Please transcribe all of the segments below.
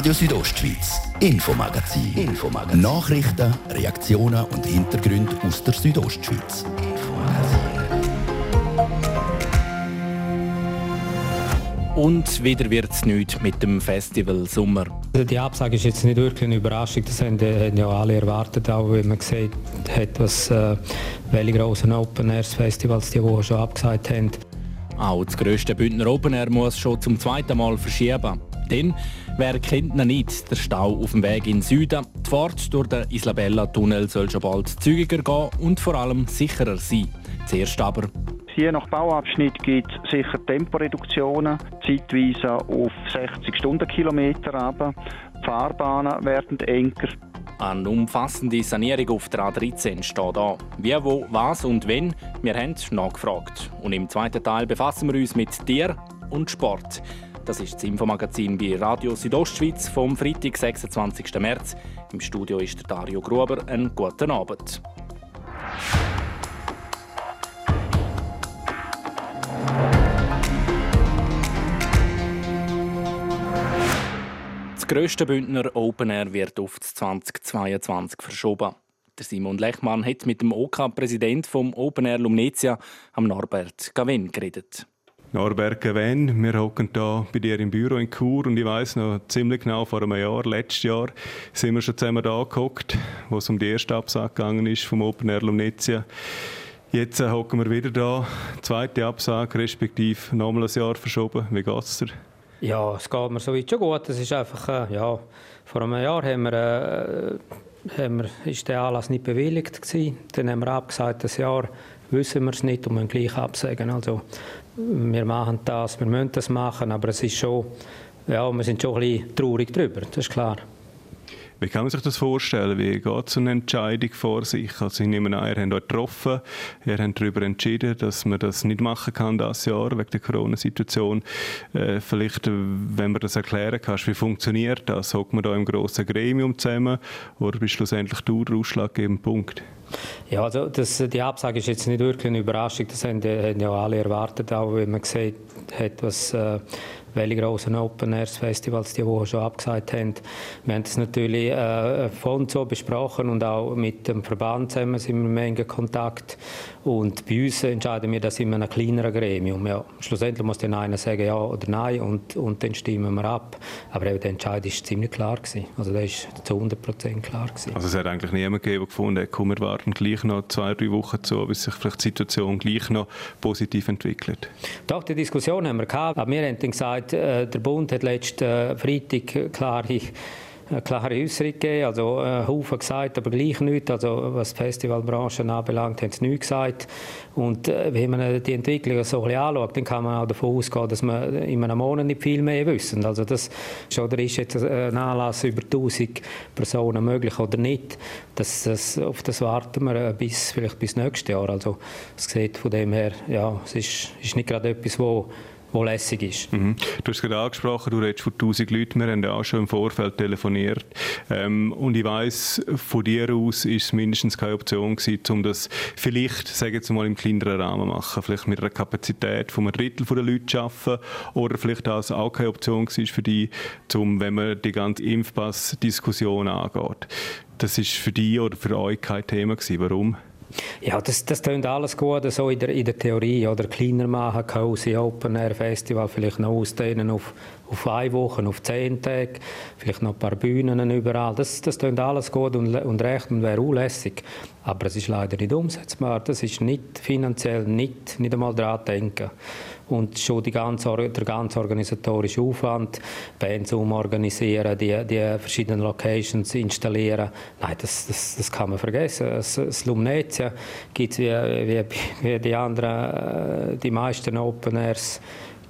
Radio Südostschweiz, Infomagazin. Infomagazin. Nachrichten, Reaktionen und Hintergründe aus der Südostschweiz. Und wieder wird es nichts mit dem Festival Sommer. Also die Absage ist jetzt nicht wirklich eine Überraschung. Das haben, haben ja alle erwartet, auch wenn man gesehen hat, was äh, welche grossen Open Air Festivals die Woche schon abgesagt haben. Auch das grösste Bündner Open Air muss schon zum zweiten Mal verschieben. Denn wer kennt noch nicht der Stau auf dem Weg in den Süden? Die Fahrt durch den Isabella-Tunnel soll schon bald zügiger gehen und vor allem sicherer sein. Zuerst aber Je nach Bauabschnitt gibt es sicher Temporeduktionen, zeitweise auf 60 Stundenkilometer aber. Die Fahrbahnen werden enger. Eine umfassende Sanierung auf der A13 steht an. Wie, wo, was und wenn, wir haben nachgefragt. Und im zweiten Teil befassen wir uns mit Tier und Sport. Das ist das Infomagazin bei Radio Südostschweiz vom Freitag, 26. März. Im Studio ist Dario Gruber. Einen guten Abend. Das grösste Bündner Open Air wird auf 2022 verschoben. Der Simon Lechmann hat mit dem OK-Präsident vom Open Air Lumnezia, am Norbert Gavin, geredet. Norbert Gavin, wir hocken hier bei dir im Büro in Chur und ich weiß noch ziemlich genau vor einem Jahr, letztes Jahr, sind wir schon zusammen da gehockt, wo es um die erste Absage gegangen ist vom Open Air Lumnezia. Jetzt äh, hocken wir wieder da, zweite Absage, respektive nochmal ein Jahr verschoben. Wie geht es dir? Ja, es geht mir soweit schon gut. Es ist einfach, äh, ja, vor einem Jahr haben wir, äh, haben wir, der Anlass nicht bewilligt gewesen. Dann haben wir abgesagt, das Jahr wissen wir es nicht und müssen gleich absagen. Also, wir machen das, wir müssen das machen, aber es ist schon, ja, wir sind schon ein bisschen traurig darüber, das ist klar. Wie kann man sich das vorstellen? Wie geht so eine Entscheidung vor sich? Also ich nehme an, ihr habt euch getroffen, ihr habt darüber entschieden, dass man das nicht machen kann das Jahr wegen der Corona-Situation. Äh, vielleicht, wenn man das erklären kannst, wie funktioniert das? Hockt man da im grossen Gremium zusammen oder bist schlussendlich du der ausschlaggebende Punkt? Ja, also das, die Absage ist jetzt nicht wirklich eine Überraschung. Das haben, haben ja alle erwartet, auch wenn man gesehen hat, was äh, welche grossen Open Air Festivals die Woche schon abgesagt haben. Wir haben das natürlich äh, von so besprochen und auch mit dem Verband zusammen sind wir in Kontakt. Und bei uns entscheiden wir das in einem kleineren Gremium. Ja, schlussendlich muss dann einer sagen ja oder nein und, und dann stimmen wir ab. Aber eben der Entscheid ist ziemlich klar gewesen. Also der ist zu 100 Prozent klar gewesen. Also es hat eigentlich niemand gegeben, der gefunden hat, komm, wir warten gleich noch zwei, drei Wochen zu, bis sich vielleicht die Situation gleich noch positiv entwickelt. Doch, die Diskussion haben wir gehabt. Aber wir haben dann gesagt, äh, der Bund hat letzten äh, Freitag klare eine klare Äußerung gegeben. Also äh, Haufen gesagt, aber gleich nichts. Also was die Festivalbranche anbelangt, haben sie nichts gesagt. Und äh, wenn man die Entwicklung so ein bisschen anschaut, dann kann man auch davon ausgehen, dass man in einem Monat nicht viel mehr wissen. Also das oder ist jetzt ein Anlass über 1000 Personen möglich oder nicht. Das, das, auf das warten wir bis, vielleicht bis nächstes Jahr. Also es sieht von dem her, ja, es ist, ist nicht gerade etwas, wo wo lässig ist. Mhm. Du hast gerade angesprochen, du redest von 1000 Leuten, wir haben ja auch schon im Vorfeld telefoniert ähm, und ich weiß von dir aus ist es mindestens keine Option gewesen, um das vielleicht, sage jetzt mal, im kleineren Rahmen machen, vielleicht mit einer Kapazität von einem Drittel der Leute zu arbeiten oder vielleicht das auch keine Option war für dich, um, wenn man die ganze Impfpass-Diskussion angeht. Das ist für dich oder für euch kein Thema gewesen. Warum? Ja, das, das klingt alles gut, so in der, in der Theorie. Oder kleiner machen, Cozy Open Air Festival vielleicht noch ausdehnen auf, auf eine Woche, auf zehn Tage, vielleicht noch ein paar Bühnen überall. Das, das klingt alles gut und, und recht und wäre unlässig. Aber es ist leider nicht umsetzbar. Das ist nicht finanziell, nicht, nicht einmal daran denken und schon ganze, der ganze organisatorische Aufwand, Bands umorganisieren, die, die verschiedenen Locations installieren, nein, das, das, das kann man vergessen. Das, das Lumnezia gibt es wie, wie, wie die anderen, äh, die meisten Open Airs,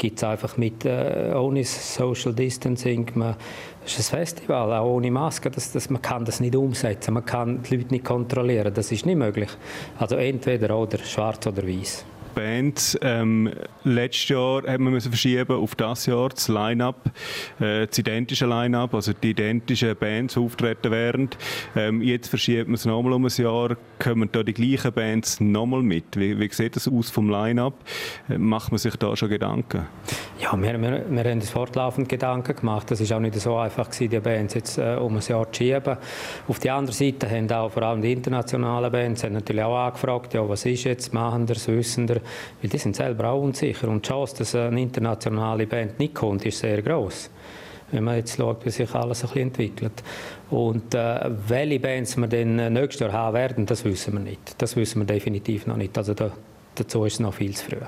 gibt es einfach mit äh, ohne Social Distancing. Man, das ist ein Festival, auch ohne Maske. Das, das, man kann das nicht umsetzen, man kann die Leute nicht kontrollieren. Das ist nicht möglich. Also entweder oder, schwarz oder weiß. Bands. Ähm, letztes Jahr haben wir müssen verschieben auf das Jahr das Line-up, äh, das identische Line-up, also die identischen Bands auftreten während. Ähm, jetzt verschiebt man es nochmal um ein Jahr. Kommen da die gleichen Bands nochmal mit? Wie, wie sieht das aus vom Line-up? Äh, macht man sich da schon Gedanken? Ja, wir, wir, wir haben uns fortlaufend Gedanken gemacht. Das ist auch nicht so einfach gewesen, die Bands jetzt äh, um ein Jahr zu schieben. Auf der anderen Seite haben auch vor allem die internationalen Bands haben natürlich auch angefragt, ja, was ist jetzt, machen das, wissen wir, weil die sind selber auch unsicher und die Chance, dass eine internationale Band nicht kommt, ist sehr groß wenn man jetzt schaut, wie sich alles ein bisschen entwickelt. Und äh, welche Bands wir dann nächstes Jahr haben werden, das wissen wir nicht. Das wissen wir definitiv noch nicht. Also da, dazu ist es noch viel zu früh.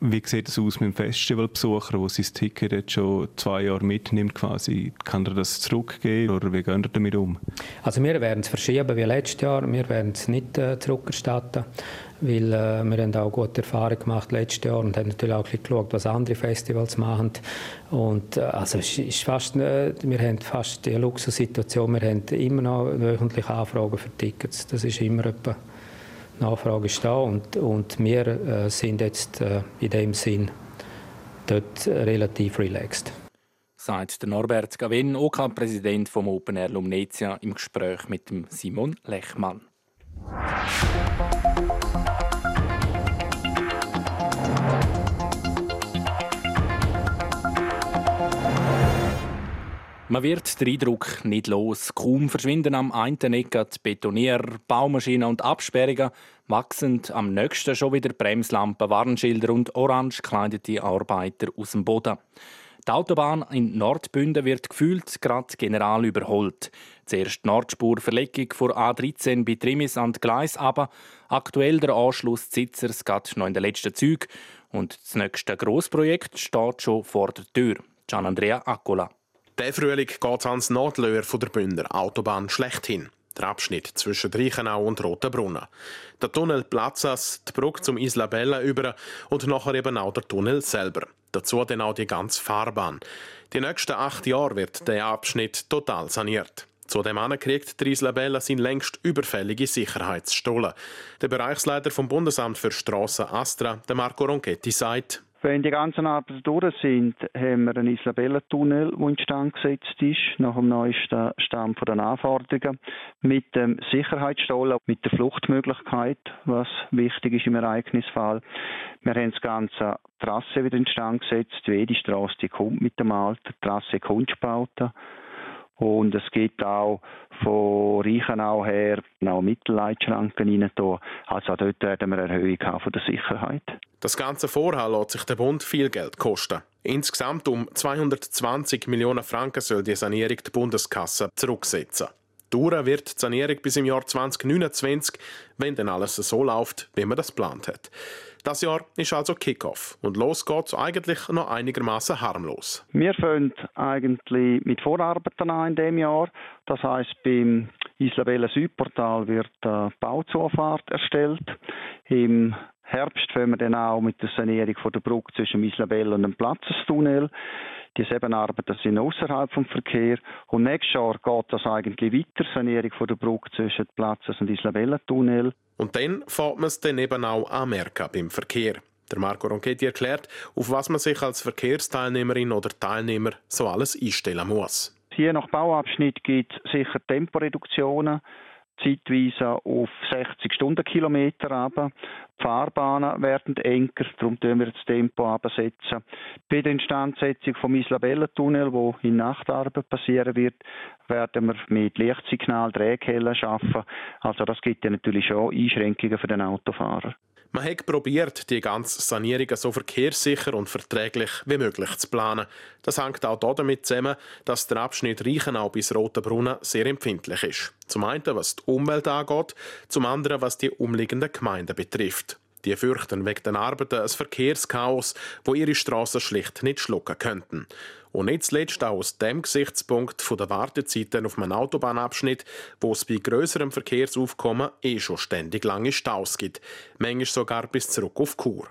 Wie sieht es aus mit dem Festivalbesucher, der sein Ticket jetzt schon zwei Jahre mitnimmt? Quasi? Kann er das zurückgeben oder wie gehen ihr damit um? Also wir werden es verschieben wie letztes Jahr. Wir werden es nicht äh, zurückerstatten, weil äh, wir haben auch gute Erfahrungen gemacht letztes Jahr und haben natürlich auch geschaut, was andere Festivals machen. Und äh, also es ist fast, äh, wir haben fast die Luxussituation, wir haben immer noch wöchentlich Anfragen für Tickets. Das ist immer etwa Nachfrage ist da und, und wir äh, sind jetzt äh, in dem Sinn dort relativ relaxed. Sagt der Norbert Gavin, OK-Präsident OK vom Open Air Lumnezia im Gespräch mit dem Simon Lechmann. Man wird den Eindruck nicht los. Kaum verschwinden am einen Ecke Betonier, Baumaschinen und Absperrungen, wachsen am nächsten schon wieder Bremslampen, Warnschilder und orange gekleidete Arbeiter aus dem Boden. Die Autobahn in Nordbünden wird gefühlt gerade general überholt. Zuerst Nordspurverlegung vor A13 bei Trimis an Gleis, aber aktuell der Anschluss Zitzers geht noch in den letzten Zügen und das nächste Grossprojekt steht schon vor der Tür. Gian Andrea Accola. Der Frühling geht ans Nordlöhr von der Bündner Autobahn schlechthin. Der Abschnitt zwischen Reichenau und Rotenbrunnen. Der Tunnel Platzas, die Brücke zum Isla Bella über und nachher eben auch der Tunnel selber. Dazu dann auch die ganze Fahrbahn. Die nächsten acht Jahre wird der Abschnitt total saniert. Zudem kriegt der Isla Bella sein längst überfällige Sicherheitsstollen. Der Bereichsleiter vom Bundesamt für Strassen Astra, der Marco Ronchetti, sagt, wenn die ganzen Arbeiten durch sind, haben wir einen Isabella-Tunnel, der instand gesetzt ist, nach dem neuesten Stand der Anforderungen, mit dem Sicherheitsstollen, mit der Fluchtmöglichkeit, was wichtig ist im Ereignisfall. Wir haben das ganze Trasse wieder instand gesetzt, jede Straße die kommt mit dem Alter, die Trasse Kunstbauten. Und es gibt auch von Reichenau her auch Mittelleitschranken rein. Also dort werden wir eine Erhöhung haben von der Sicherheit. Das ganze Vorhaben lässt sich der Bund viel Geld kosten. Insgesamt um 220 Millionen Franken soll die Sanierung die Bundeskasse zurücksetzen. Dauern wird die Sanierung bis im Jahr 2029, wenn dann alles so läuft, wie man das geplant hat. Das Jahr ist also Kickoff und los geht's eigentlich noch einigermaßen harmlos. Wir fangen eigentlich mit Vorarbeiten an in dem Jahr. Das heißt, beim Isla Südportal wird eine Bauzufahrt erstellt. Im Herbst fangen wir dann auch mit der Sanierung von der Brücke zwischen Isla und dem Platzestunnel. Die sieben Arbeiten sind außerhalb vom Verkehr. Und nächstes Jahr geht das eigentlich weiter, Sanierung von der Brücke zwischen Platzes und Isla-Bella-Tunnel. Und dann fährt man es dann eben auch anmerken beim Verkehr. Der Marco Ronchetti erklärt, auf was man sich als Verkehrsteilnehmerin oder Teilnehmer so alles einstellen muss. Je nach Bauabschnitt gibt es sicher Temporeduktionen zeitweise auf 60 Stundenkilometer runter. Die Fahrbahnen werden enger, darum tun wir das Tempo absetzen. Bei der Instandsetzung vom Isla-Bella-Tunnel, wo in Nachtarbeit passieren wird, werden wir mit Lichtsignal Drehkellen arbeiten. Also das gibt ja natürlich schon Einschränkungen für den Autofahrer. Man hat probiert, die ganze Sanierung so verkehrssicher und verträglich wie möglich zu planen. Das hängt auch damit zusammen, dass der Abschnitt Reichenau bis Rotenbrunnen sehr empfindlich ist. Zum einen, was die Umwelt angeht, zum anderen, was die umliegenden Gemeinden betrifft. Die fürchten wegen den Arbeiten ein Verkehrschaos, wo ihre Straßen schlicht nicht schlucken könnten. Und nicht zuletzt auch aus dem Gesichtspunkt der Wartezeiten auf einem Autobahnabschnitt, wo es bei grösserem Verkehrsaufkommen eh schon ständig lange Staus gibt, manchmal sogar bis zurück auf Kur.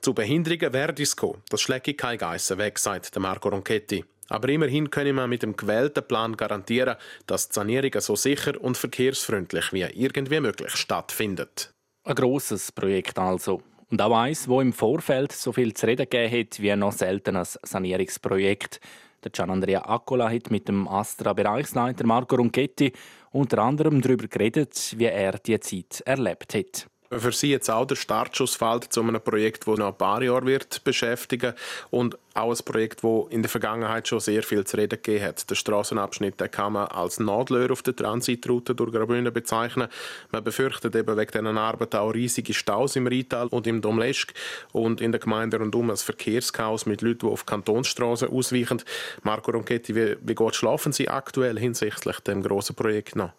Zu Behinderungen werde es kommen, das schlägt kein Geissen weg, sagt Marco Ronchetti. Aber immerhin können wir mit dem gewählten Plan garantieren, dass die Sanierung so sicher und verkehrsfreundlich wie irgendwie möglich stattfindet. Ein grosses Projekt also. Und auch eins, wo im Vorfeld so viel zu reden gegeben hat wie noch selten ein Sanierungsprojekt. Der Gian Andrea Accola hat mit dem Astra-Bereichsleiter Marco Ronchetti unter anderem darüber geredet, wie er die Zeit erlebt hat für Sie jetzt auch der Startschuss fällt zu einem Projekt, das noch ein paar Jahre wird beschäftigen und auch ein Projekt, das in der Vergangenheit schon sehr viel zu reden gegeben hat. Der Straßenabschnitt den kann man als Nadelöhr auf der Transitroute durch Graubünden bezeichnen. Man befürchtet eben wegen diesen Arbeiten auch riesige Staus im Rital und im Domleschk und in der Gemeinde rundum ein Verkehrschaos mit Leuten, die auf Kantonsstraßen ausweichen. Marco Ronchetti, wie, wie gut schlafen Sie aktuell hinsichtlich dem grossen Projekt noch?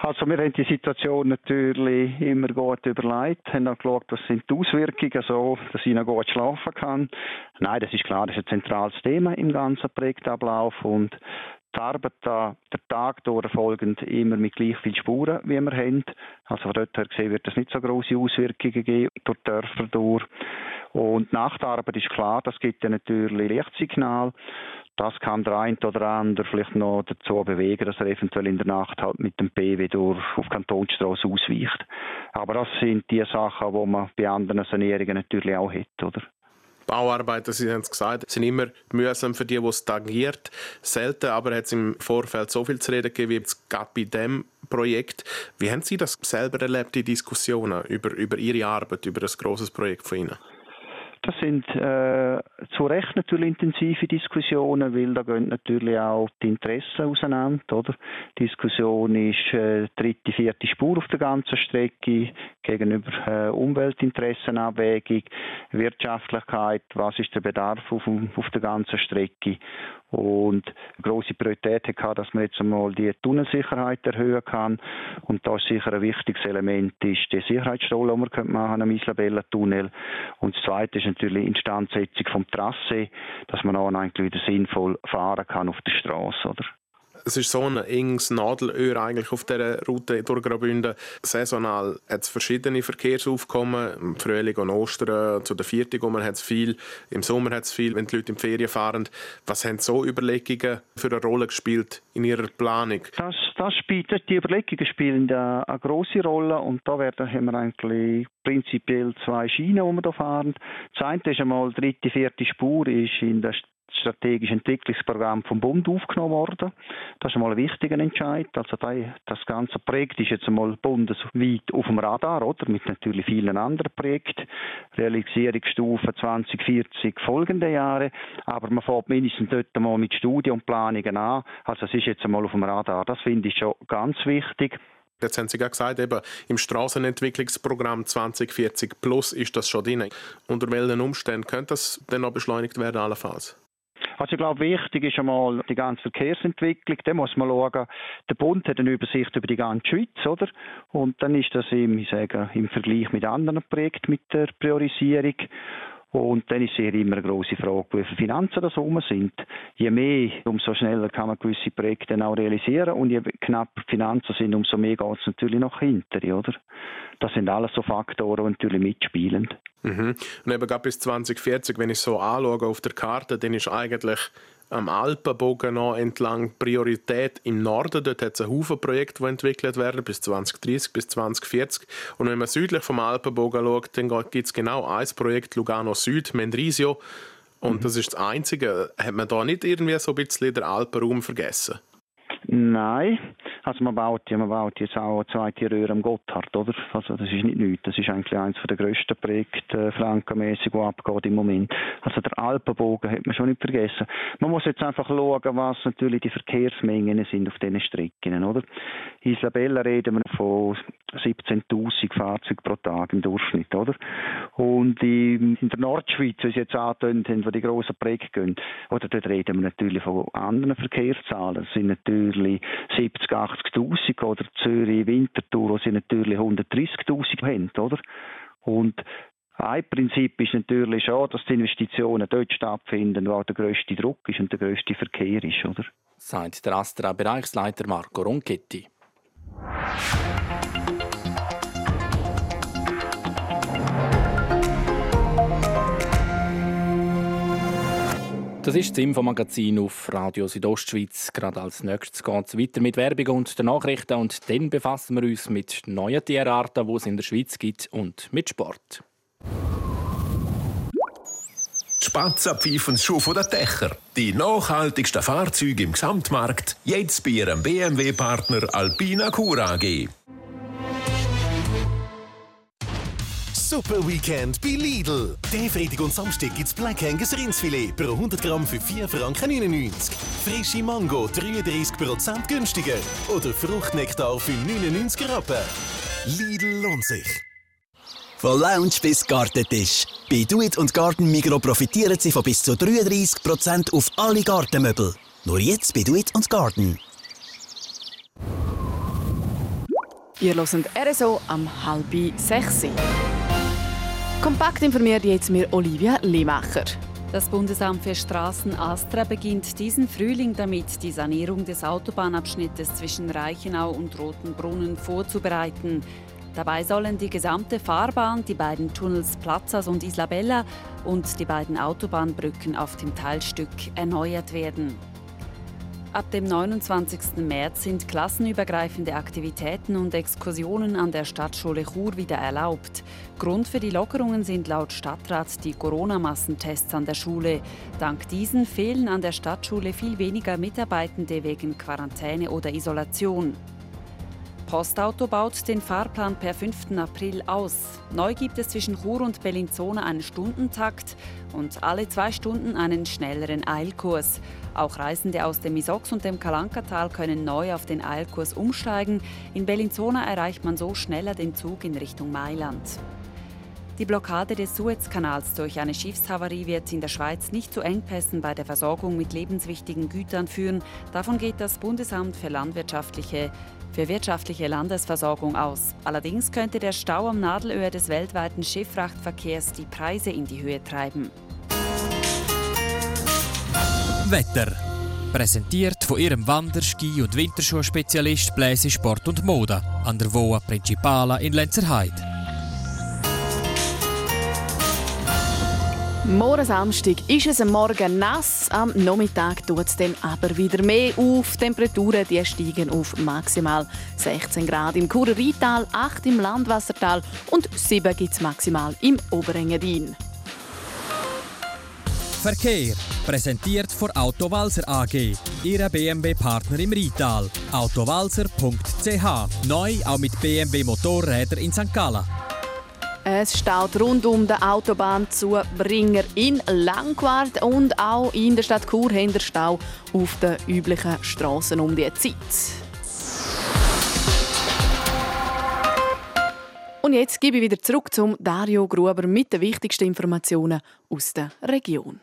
Also wir haben die Situation natürlich immer gut überlegt, haben auch geschaut, was sind die Auswirkungen, so dass ich noch gut schlafen kann. Nein, das ist klar, das ist ein zentrales Thema im ganzen Projektablauf und die Arbeit da, der Tag durch folgend immer mit gleich vielen Spuren, wie wir haben. Also von dort her gesehen wird es nicht so große Auswirkungen geben durch die Dörfer durch. Und nach der ist klar, das gibt ja natürlich Lichtsignal. Das kann der eine oder andere vielleicht noch dazu bewegen, dass er eventuell in der Nacht halt mit dem PW durch auf Kantonsstraße ausweicht. Aber das sind die Sachen, die man bei anderen Sanierungen natürlich auch hat, oder? Bauarbeiten, Sie haben es gesagt, sind immer mühsam für die, die es tangiert. Selten aber hat es im Vorfeld so viel zu reden gegeben wie jetzt gerade bei diesem Projekt. Wie haben Sie das selber erlebt, die Diskussionen über, über Ihre Arbeit, über das großes Projekt von Ihnen? Das sind äh, zu Recht natürlich intensive Diskussionen, weil da gehen natürlich auch die Interessen auseinander. Oder? Die Diskussion ist äh, dritte, vierte Spur auf der ganzen Strecke gegenüber äh, Umweltinteressenabwägung, Wirtschaftlichkeit, was ist der Bedarf auf, auf der ganzen Strecke und grosse Priorität hat, dass man jetzt einmal die Tunnelsicherheit erhöhen kann. Und da ist sicher ein wichtiges Element ist die Sicherheitsstelle, die man machen am Isabella Tunnel. Und das Zweite ist natürlich die Instandsetzung vom Trasse, dass man auch eigentlich wieder sinnvoll fahren kann auf der Straße, oder? Es ist so ein enges Nadelöhr eigentlich auf dieser Route durch Graubünden. Saisonal hat es verschiedene Verkehrsaufkommen. Im Frühling und Ostern zu der Vierten hat es viel. Im Sommer hat es viel, wenn die Leute in Ferien fahren. Was haben so Überlegungen für eine Rolle gespielt in Ihrer Planung? Das, das spielt, die Überlegungen spielen eine, eine große Rolle und da werden, haben wir eigentlich prinzipiell zwei Schienen, die wir hier fahren. Das eine ist einmal die dritte, vierte Spur ist in der strategische Entwicklungsprogramm vom Bund aufgenommen worden. Das ist einmal ein wichtiger Entscheid. Also das ganze Projekt ist jetzt einmal bundesweit auf dem Radar, oder? Mit natürlich vielen anderen Projekten. Realisierungsstufe 2040 folgende Jahre. Aber man fängt mindestens dort einmal mit Studien und Planungen an. Also es ist jetzt einmal auf dem Radar. Das finde ich schon ganz wichtig. Jetzt haben Sie gerade gesagt, eben, im Straßenentwicklungsprogramm 2040 Plus ist das schon drin. Unter welchen Umständen könnte das denn noch beschleunigt werden, allenfalls? Also ich glaube, wichtig ist einmal die ganze Verkehrsentwicklung. Da muss man schauen, der Bund hat eine Übersicht über die ganze Schweiz, oder? Und dann ist das im, ich sage, im Vergleich mit anderen Projekten mit der Priorisierung. Und dann ist es immer eine grosse Frage, wie viele Finanzen das rum sind. Je mehr, umso schneller kann man gewisse Projekte auch realisieren. Und je knapper die Finanzen sind, umso mehr geht es natürlich nach hinten, oder? Das sind alles so Faktoren, die natürlich mitspielen. Mhm. Und eben gerade bis 2040, wenn ich so anschaue auf der Karte, dann ist eigentlich am Alpenbogen noch entlang Priorität im Norden. Dort hat es einen Haufen Projekte, die entwickelt werden bis 2030, bis 2040. Und wenn man südlich vom Alpenbogen schaut, dann gibt es genau ein Projekt Lugano Süd, Mendrisio. Und mhm. das ist das Einzige. Hat man da nicht irgendwie so ein bisschen den Alpenraum vergessen? Nein, also man baut ja, man baut jetzt auch eine zweite Röhre am Gotthard, oder? Also das ist nicht nichts. Das ist eigentlich eines der grössten Projekte, äh, frankenmässig, die abgeht im Moment. Also der Alpenbogen hat man schon nicht vergessen. Man muss jetzt einfach schauen, was natürlich die Verkehrsmengen sind auf diesen Strecken, oder? In Isabella reden wir von 17.000 Fahrzeugen pro Tag im Durchschnitt, oder? Und in, in der Nordschweiz, wie Sie jetzt angetönt haben, wo die grossen Projekte gehen, oder dort reden wir natürlich von anderen Verkehrszahlen. Das sind natürlich 70, 80.000 oder Zürich, Winterthur, wo sie natürlich 130.000 haben, oder? Und ein Prinzip ist natürlich schon, dass die Investitionen dort stattfinden, wo der grösste Druck ist und der grösste Verkehr ist, oder? Sagt der Astra-Bereichsleiter Marco Ronchetti. Das ist das Infomagazin auf Radio Südostschweiz. Gerade als nächstes geht es weiter mit Werbung und den Nachrichten und dann befassen wir uns mit neuen Tierarten, die es in der Schweiz gibt und mit Sport. Spatzen, Pfeifen, Schuh von den Dächer. Die nachhaltigsten Fahrzeuge im Gesamtmarkt, jetzt bei Ihrem BMW-Partner Alpina Cura AG. Super Weekend bei Lidl. Der Freitag und Samstag gibt's Black Angus Rindsfilet pro 100 Gramm für 4 Franken 99. Frische Mango 33% günstiger. Oder Fruchtnektar für 99 Rappen. Lidl lohnt sich. Von Lounge bis Gartentisch. Bei Do It und Garden Migro profitieren Sie von bis zu 33% auf alle Gartenmöbel. Nur jetzt bei Do It und Garden. Ihr hört RSO am halb sechs. Kompakt informiert jetzt mir Olivia Lehmacher. Das Bundesamt für Straßen Astra beginnt diesen Frühling damit, die Sanierung des Autobahnabschnittes zwischen Reichenau und Rotenbrunnen vorzubereiten. Dabei sollen die gesamte Fahrbahn, die beiden Tunnels Platzas und Isla Bella und die beiden Autobahnbrücken auf dem Teilstück erneuert werden. Ab dem 29. März sind klassenübergreifende Aktivitäten und Exkursionen an der Stadtschule Chur wieder erlaubt. Grund für die Lockerungen sind laut Stadtrat die Corona-Massentests an der Schule. Dank diesen fehlen an der Stadtschule viel weniger Mitarbeitende wegen Quarantäne oder Isolation. Postauto baut den Fahrplan per 5. April aus. Neu gibt es zwischen Chur und Bellinzona einen Stundentakt und alle zwei Stunden einen schnelleren Eilkurs. Auch Reisende aus dem Misox und dem Kalankatal können neu auf den Eilkurs umsteigen. In Bellinzona erreicht man so schneller den Zug in Richtung Mailand. Die Blockade des Suezkanals durch eine Schiffshavarie wird in der Schweiz nicht zu Engpässen bei der Versorgung mit lebenswichtigen Gütern führen. Davon geht das Bundesamt für landwirtschaftliche für wirtschaftliche Landesversorgung aus. Allerdings könnte der Stau am Nadelöhr des weltweiten Schifffrachtverkehrs die Preise in die Höhe treiben. Wetter. Präsentiert von ihrem Wander-, Ski- und Winterschuhspezialist Bläse Sport und Mode an der Voa Principala in Lenzerheide. Morgen Samstag ist es am Morgen nass, am Nachmittag tut es dann aber wieder mehr auf. Die Temperaturen die steigen auf maximal 16 Grad im Churer 8 im Landwassertal und 7 gibt es maximal im Oberengadin. Verkehr präsentiert von Autowalzer AG, Ihrer BMW-Partner im Rital. Autowalzer.ch neu auch mit BMW Motorrädern in St. Gallen. Es staut rund um den Autobahnzubringer in Langquart und auch in der Stadt Chur haben der Stau auf den üblichen Straßen um die Zeit. Und jetzt gebe ich wieder zurück zum Dario Gruber mit den wichtigsten Informationen aus der Region.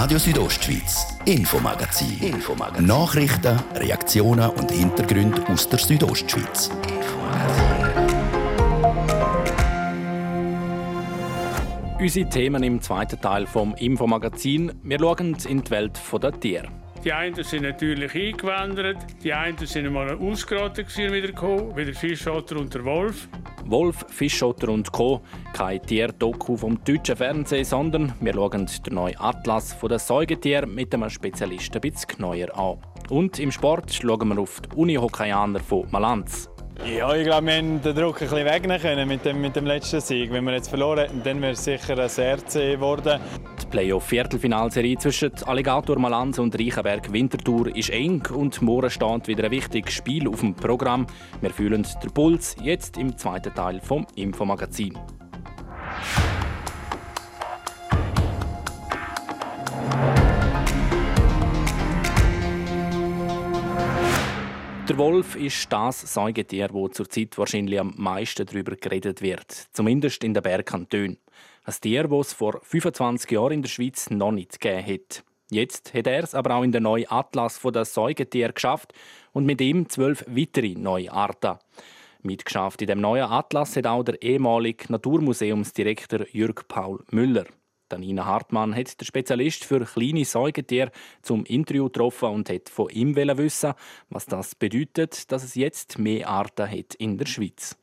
Radio Südostschweiz, Infomagazin. Infomagazin. Nachrichten, Reaktionen und Hintergründe aus der Südostschweiz. Unsere Themen im zweiten Teil vom Infomagazin. Wir schauen in die Welt der Tiere. Die einen sind natürlich eingewandert, die einen sind einmal ausgerottet wieder gekommen, wie der Fischotter und der Wolf. Wolf, Fischotter und Co. Kein Tierdoku vom deutschen Fernsehen, sondern wir schauen den neuen Atlas der Säugetiere mit einem Spezialisten ein bisschen genauer an. Und im Sport schauen wir auf die Uni-Hockeyaner von Malanz. Ja, ich glaube, wir haben den Druck ein bisschen wegnehmen können mit dem, mit dem letzten Sieg. Wenn wir jetzt verloren hätten, dann wäre es sicher ein CRC geworden. Die Playoff-Viertelfinalserie zwischen Alligator Malanz und Reichenberg Winterthur ist eng und morgen steht wieder ein wichtiges Spiel auf dem Programm. Wir fühlen den Puls jetzt im zweiten Teil vom Infomagazin. Der Wolf ist das Säugetier, wo zurzeit wahrscheinlich am meisten darüber geredet wird. Zumindest in den Bergkantonen. Ein Tier, das es vor 25 Jahren in der Schweiz noch nicht gegeben hat. Jetzt hat er es aber auch in den neuen Atlas der Säugetiere geschafft und mit ihm zwölf weitere neue Arten. Mitgeschafft in dem neuen Atlas hat auch der ehemalige Naturmuseumsdirektor Jürg Paul Müller. Danina Hartmann hat der Spezialist für kleine Säugetiere zum Interview getroffen und hat von ihm wissen, was das bedeutet, dass es jetzt mehr Arten hat in der Schweiz.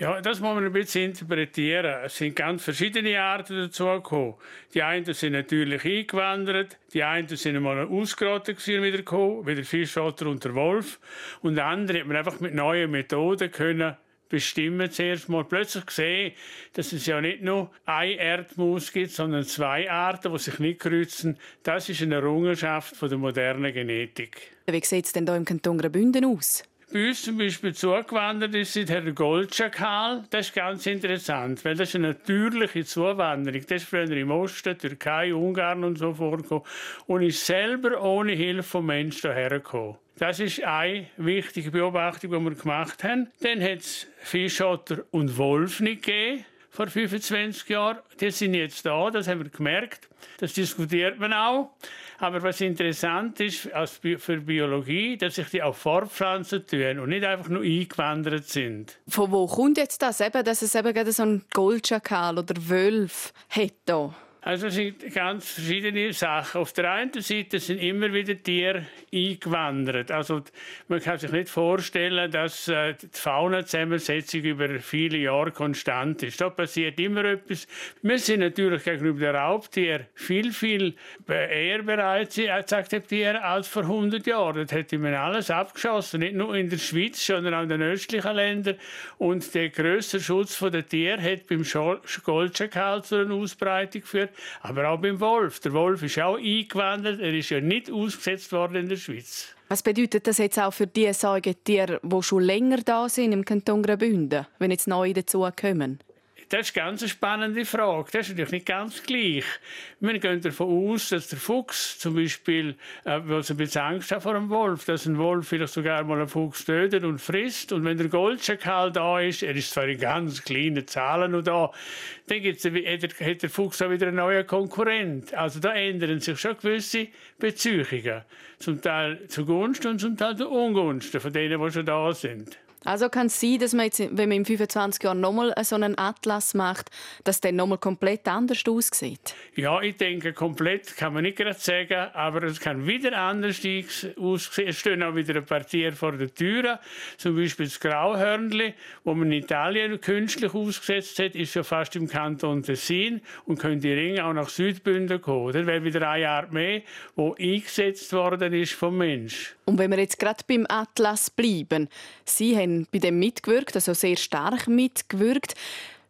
Ja, das muss man ein bisschen interpretieren. Es sind ganz verschiedene Arten dazugekommen. Die einen sind natürlich eingewandert, die einen sind einmal ausgerottet wieder gekommen, wie der Fischotter und der Wolf. Und andere hat man einfach mit neuen Methoden können bestimmen zuerst mal. Plötzlich gesehen, dass es ja nicht nur eine Erdmaus gibt, sondern zwei Arten, die sich nicht kreuzen. Das ist eine Errungenschaft der modernen Genetik. Wie sieht es denn hier im Kanton Graubünden aus? Bei uns zum Beispiel zugewandert ist der Goldschakal. Das ist ganz interessant, weil das ist eine natürliche Zuwanderung. Das ist früher im Osten, Türkei, Ungarn und so vorgekommen und ist selber ohne Hilfe vom Menschen hergekommen. Das ist eine wichtige Beobachtung, die wir gemacht haben. Dann hat es Fischotter und Wolf nicht gegeben vor 25 Jahren. Die sind jetzt da, das haben wir gemerkt. Das diskutiert man auch. Aber was interessant ist für Biologie, dass sich die auch fortpflanzen tun und nicht einfach nur eingewandert sind. Von wo kommt jetzt das, eben, dass es eben gerade so ein Goldschakal oder Wölf hat? Also sind ganz verschiedene Sachen. Auf der einen Seite sind immer wieder Tiere eingewandert. Also man kann sich nicht vorstellen, dass äh, die Faunazusammensetzung über viele Jahre konstant ist. Da passiert immer etwas. Wir sind natürlich gegenüber den Raubtieren viel, viel eher bereit, zu akzeptieren als vor 100 Jahren. Das hätte man alles abgeschossen, nicht nur in der Schweiz, sondern auch in den östlichen Ländern. Und der größere Schutz der Tiere hat beim Goldschakal zu einer Ausbreitung geführt aber auch beim Wolf. Der Wolf ist auch eingewandert. Er ist ja nicht ausgesetzt worden in der Schweiz. Was bedeutet das jetzt auch für die Säugetiere, die schon länger da sind im Kanton Graubünden, wenn jetzt neue dazukommen? Das ist eine ganz spannende Frage. Das ist natürlich nicht ganz gleich. Wir gehen davon aus, dass der Fuchs zum Beispiel, äh, weil ein bisschen Angst hat vor einem Wolf, dass ein Wolf vielleicht sogar mal einen Fuchs tötet und frisst. Und wenn der Goldschakal da ist, er ist zwar in ganz kleinen Zahlen noch da, dann gibt's, hat der Fuchs auch wieder einen neuen Konkurrent. Also da ändern sich schon gewisse Beziehungen. Zum Teil zugunsten und zum Teil zu Ungunsten von denen, die schon da sind. Also kann es sein, dass man jetzt, wenn man in 25 Jahren nochmal so einen Atlas macht, dass der nochmal komplett anders aussieht? Ja, ich denke, komplett kann man nicht gerade sagen, aber es kann wieder anders aussehen. Es stehen auch wieder ein paar Tiere vor der Tür. Zum Beispiel das Grauhörnli, wo man in Italien künstlich ausgesetzt hat, ist ja fast im Kanton Tessin und können die Ringe auch nach Südbünden kommen. Dann wäre wieder ein Jahr mehr, wo eingesetzt worden ist vom Mensch. Und wenn wir jetzt gerade beim Atlas bleiben, Sie haben bei dem mitgewirkt, also sehr stark mitgewirkt.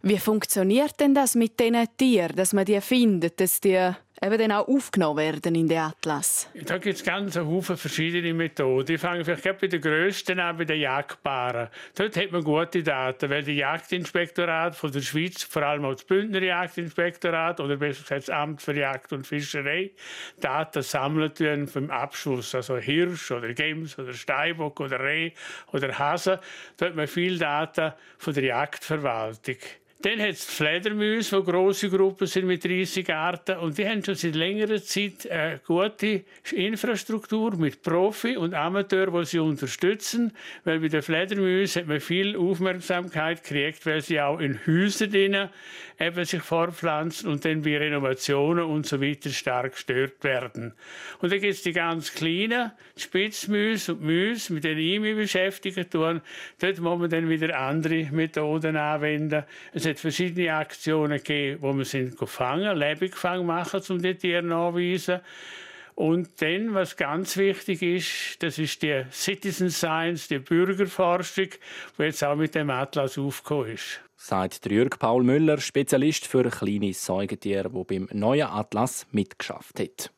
Wie funktioniert denn das mit diesen Tieren, dass man die findet, dass die eben dann auch aufgenommen werden in den Atlas? Da gibt es ganz viele verschiedene Methoden. Ich fange vielleicht bei den grössten an, bei den Jagdpaaren. Dort hat man gute Daten, weil die Jagdinspektorat von der Schweiz, vor allem auch das Bündner Jagdinspektorat oder besser gesagt das Amt für Jagd und Fischerei, Daten sammeln vom Abschuss, also Hirsch oder Gems oder Steinbock oder Reh oder Hase. Da hat man viele Daten von der Jagdverwaltung. Dann hat es die Fledermäuse, die grosse Gruppen sind mit 30 Arten. Und die haben schon seit längerer Zeit eine gute Infrastruktur mit Profi und Amateur, die sie unterstützen. Weil bei den Fledermäusen hat man viel Aufmerksamkeit gekriegt, weil sie auch in Häusern drinnen eben sich fortpflanzen und dann bei Renovationen und so weiter stark gestört werden. Und dann gibt es die ganz kleinen Spitzmüsse und Müsse, mit denen ich mich beschäftigen tue. Dort muss man dann wieder andere Methoden anwenden. Es hat verschiedene Aktionen gegeben, wo man sind gefangen, Lebenfang machen, um die Tiere nachzuweisen. Und dann, was ganz wichtig ist, das ist die Citizen Science, die Bürgerforschung, die jetzt auch mit dem Atlas aufgekommen ist. Sagt Jürg Paul Müller, Spezialist für kleine Säugetiere, der beim neuen Atlas mitgeschafft hat.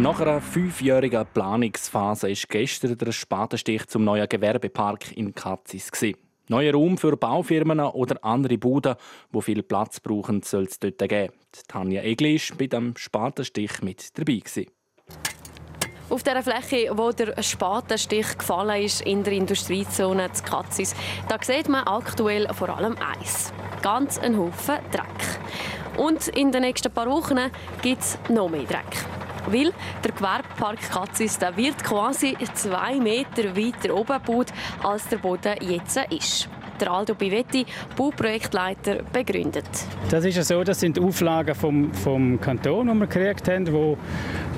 Nach einer fünfjährigen Planungsphase war gestern der Spatenstich zum neuen Gewerbepark in Katzis. Neuer Raum für Baufirmen oder andere Buden, die viel Platz brauchen, soll es dort geben. Tanja Egli war bei dem Spatenstich mit dabei. Auf der Fläche, wo der Spatenstich gefallen ist in der Industriezone des Katzis, da sieht man aktuell vor allem eins: ganz einen Haufen Dreck. Und in den nächsten paar Wochen gibt es noch mehr Dreck. Weil der Gewerbepark Katzis der wird quasi zwei Meter weiter oben gebaut, als der Boden jetzt ist der Aldo Bivetti, Bauprojektleiter, begründet. Das ist ja so, das sind Auflagen vom, vom Kanton, die wir gekriegt haben, wo,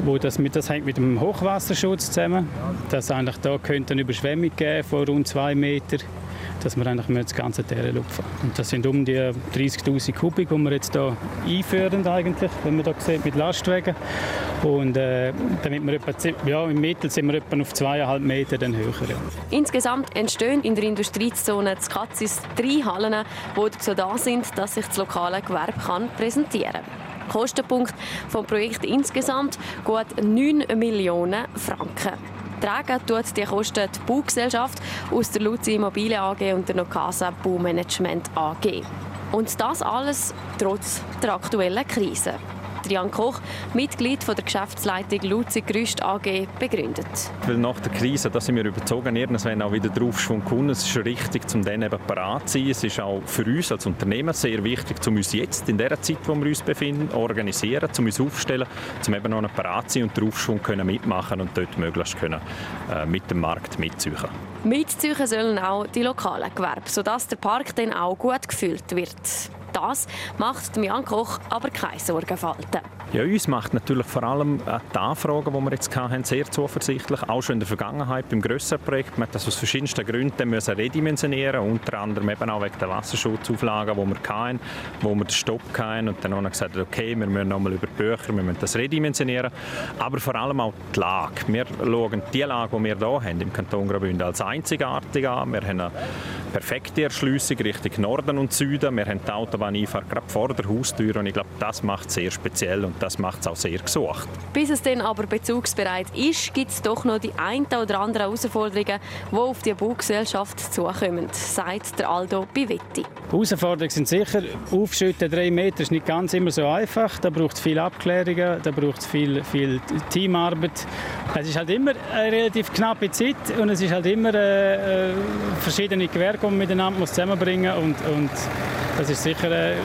wo das, mit, das hängt mit dem Hochwasserschutz zusammen. Dass eigentlich da könnte eine Überschwemmung geben von rund zwei Metern dass wir eigentlich das ganze Terrain lupfen. Und das sind um die 30'000 Kubik, die wir jetzt hier einführen eigentlich, wenn man da sieht, mit Lastwagen. Und äh, damit wir etwa, ja, im Mittel sind wir etwa auf zweieinhalb Meter höher. Insgesamt entstehen in der Industriezone des Katzis drei Hallen, die dazu da sind, dass sich das lokale Gewerbe kann präsentieren kann. Kostenpunkt des Projekts insgesamt gut 9 Millionen Franken. Tragen tut die Kosten die Baugesellschaft aus der Luzi Immobilien AG und der Nocasa Baumanagement AG. Und das alles trotz der aktuellen Krise. Jan Koch, Mitglied der Geschäftsleitung Luzi Gerüst AG, begründet. Weil nach der Krise, da sind wir überzogen, irgendwann auch wieder der Aufschwung kommen. Es ist richtig, um dann eben parat zu sein. Es ist auch für uns als Unternehmen sehr wichtig, um uns jetzt in der Zeit, wo wir uns befinden, organisieren, um uns aufstellen, um eben noch parat zu sein und den Aufschwung mitmachen und dort möglichst können, äh, mit dem Markt mitziehen. Mitziehen sollen auch die lokalen Gewerbe, sodass der Park dann auch gut gefüllt wird. Das macht Jan Koch aber keine Sorgen falten. Ja, uns macht natürlich vor allem äh, die Anfragen, die wir jetzt hatten, sehr zuversichtlich. Auch schon in der Vergangenheit beim grösseren Projekt. Man das aus verschiedensten Gründen müssen redimensionieren unter anderem eben auch wegen der Wasserschutzauflagen, die wir hatten, wo wir den Stopp hatten. Und dann haben wir gesagt, okay, wir müssen nochmal über die Bücher, wir müssen das redimensionieren. Aber vor allem auch die Lage. Wir schauen die Lage, die wir hier haben im Kanton Graubünden als einzigartig an. Wir haben eine perfekte Erschliessung Richtung Norden und Süden. Wir haben die Autobahneinfahrt gerade vor der Haustür und ich glaube, das macht es sehr speziell und das macht es auch sehr gesucht. Bis es dann aber bezugsbereit ist, gibt es doch noch die ein oder andere Herausforderungen, die auf die Baugesellschaft zukommen, sagt der Aldo Bivetti. Herausforderungen sind sicher, aufschütten drei Meter ist nicht ganz immer so einfach. Da braucht es viele Abklärungen, da braucht es viel, viel Teamarbeit. Es ist halt immer eine relativ knappe Zeit und es ist halt immer äh, verschiedene Gewerke die man miteinander zusammenbringen muss. Und, und das ist sicher äh,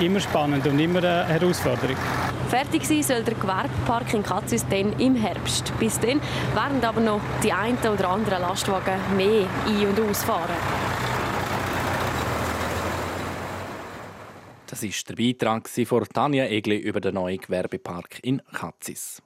immer spannend und immer eine Herausforderung. Fertig sein soll der Gewerbepark in Katzis dann im Herbst. Bis dann werden aber noch die einen oder anderen Lastwagen mehr ein- und ausfahren. Das war der Beitrag von Tanja Egli über den neuen Gewerbepark in Katzis.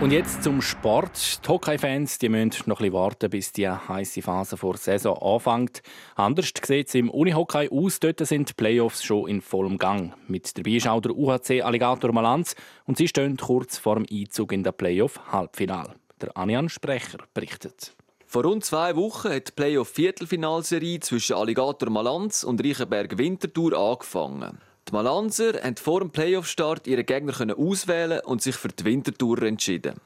Und jetzt zum Sport. Die Hockey-Fans müssen noch ein warten, bis die heiße Phase vor der Saison anfängt. Anders sieht es im Unihockey aus. Dort sind die Playoffs schon in vollem Gang. Mit dabei ist auch der UHC Alligator Malanz und sie stehen kurz vor dem Einzug in das Playoff-Halbfinale. Der Anian Sprecher berichtet. Vor rund zwei Wochen hat die Playoff-Viertelfinalserie zwischen Alligator Malanz und Reichenberg Winterthur angefangen. Die Malanzer haben vor dem Playoff-Start ihren Gegner auswählen und sich für die Wintertour entschieden.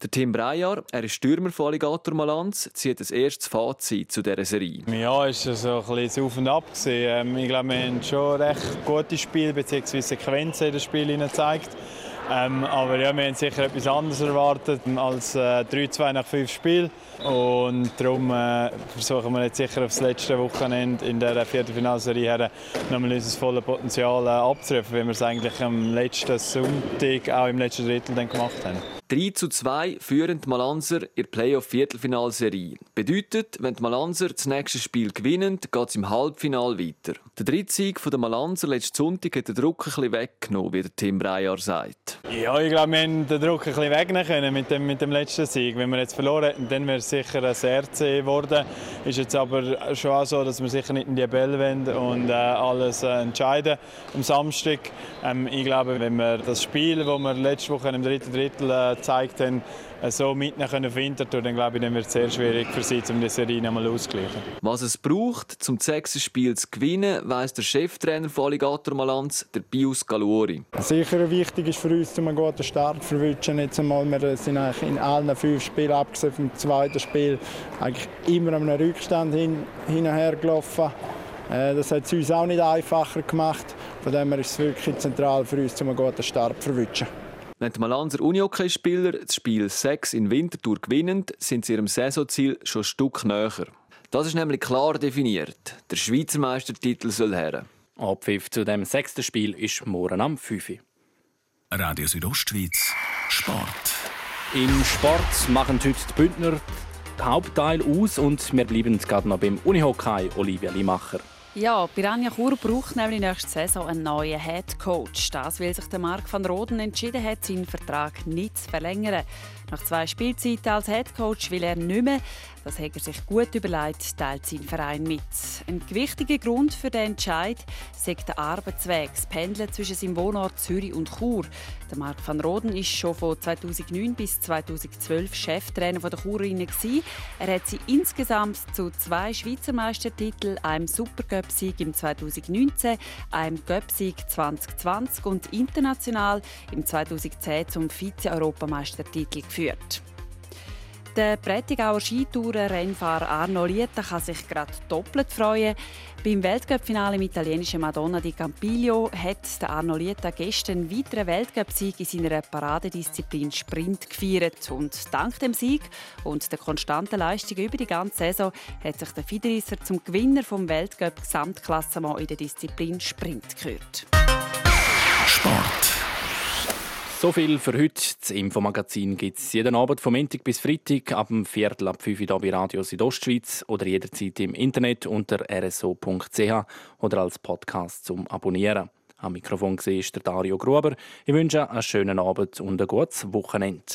Der Tim Breyer, er ist Stürmer von Alligator Malanz, zieht das erste Fazit zu dieser Serie. Ja, es war so ein bisschen auf und ab. Ähm, ich glaube, wir haben schon recht gute Spiele bzw. Sequenzen in das Spiel gezeigt. Ähm, aber ja, wir haben sicher etwas anderes erwartet als äh, 3-2 nach 5 Spielen. Und darum äh, versuchen wir jetzt sicher auf das letzte Wochenende in der Viertelfinalserie her nochmal unser volles Potenzial äh, abzurufen, wie wir es eigentlich am letzten Sonntag auch im letzten Drittel dann gemacht haben. 3 zu 2 führen die Malanser in der Playoff-Viertelfinalserie. Bedeutet, wenn die Malanser das nächste Spiel gewinnen, geht es im Halbfinal weiter. Der dritte Sieg der Malanser letzten Sonntag hat den Druck ein bisschen weggenommen, wie der Tim Breyer sagt. Ja, ich glaube, wir haben den Druck ein bisschen wegnehmen können mit dem, mit dem letzten Sieg. Wenn wir jetzt verloren hätten, dann wäre es sicher ein RC geworden. Ist jetzt aber schon auch so, dass wir sicher nicht in die Bälle wollen und äh, alles äh, entscheiden am Samstag. Ähm, ich glaube, wenn wir das Spiel, das wir letzte Woche im dritten Drittel äh, gezeigt haben, so mitnehmen Winterthur, dann glaube ich, dann wird es sehr schwierig für sie, um die Serie einmal auszugleichen. Was es braucht, um das sechste Spiel zu gewinnen, weiss der Cheftrainer von Alligator Malanz, der Pius Galuori. Sicher wichtig ist für uns, um einen guten Start zu verwünschen. Jetzt einmal, wir sind eigentlich in allen fünf Spielen, abgesehen vom zweiten Spiel, eigentlich immer an einem Rückstand hin, hin und her gelaufen. Äh, das hat es uns auch nicht einfacher gemacht. Von dem her ist es wirklich zentral für uns, um einen guten Start zu verwünschen. Wenn die Malanser Unihockey-Spieler das Spiel 6 in Winterthur gewinnen, sind sie ihrem Saisonziel schon ein Stück näher. Das ist nämlich klar definiert. Der Schweizer Meistertitel soll her. Abpfiff zu dem sechsten Spiel ist morgen am 5. Radio Südostschweiz Sport. Im Sport machen heute die Bündner den Hauptteil aus und wir bleiben gerade noch beim Unihockey Olivia Limacher. Ja, Piranha Chur braucht nämlich nächste Saison einen neuen Head Coach. Das, weil sich der Marc van Roden entschieden hat, seinen Vertrag nicht zu verlängern. Nach zwei Spielzeiten als Head Coach will er nicht mehr. Das hat er sich gut überlegt, teilt sein Verein mit. Ein gewichtiger Grund für den Entscheid ist der Arbeitsweg, das Pendeln zwischen seinem Wohnort Zürich und Chur. Der Marc van Roden war schon von 2009 bis 2012 Cheftrainer der Churinnen. Er hat sie insgesamt zu zwei Schweizer Meistertiteln, einem Supercup-Sieg im 2019, einem Cup-Sieg 2020 und international im 2010 zum Vize-Europameistertitel geführt. Der Prättigauer Skitourer-Rennfahrer Arno Lieta kann sich gerade doppelt freuen. Beim Weltcup-Finale im italienischen Madonna di Campiglio hat der Arno Lieta gestern einen weiteren Weltcup-Sieg in seiner Paradedisziplin Sprint gefeiert. Und dank dem Sieg und der konstanten Leistung über die ganze Saison hat sich der Fiderisser zum Gewinner vom Weltcup-Gesamtklassement in der Disziplin Sprint gehört. Sport. So viel für heute. Das Infomagazin gibt es jeden Abend vom Montag bis Freitag ab dem Viertel ab 5 Uhr bei Radio Südostschweiz oder jederzeit im Internet unter rso.ch oder als Podcast zum Abonnieren. Am Mikrofon ist der Dario Gruber. Ich wünsche einen schönen Abend und ein gutes Wochenende.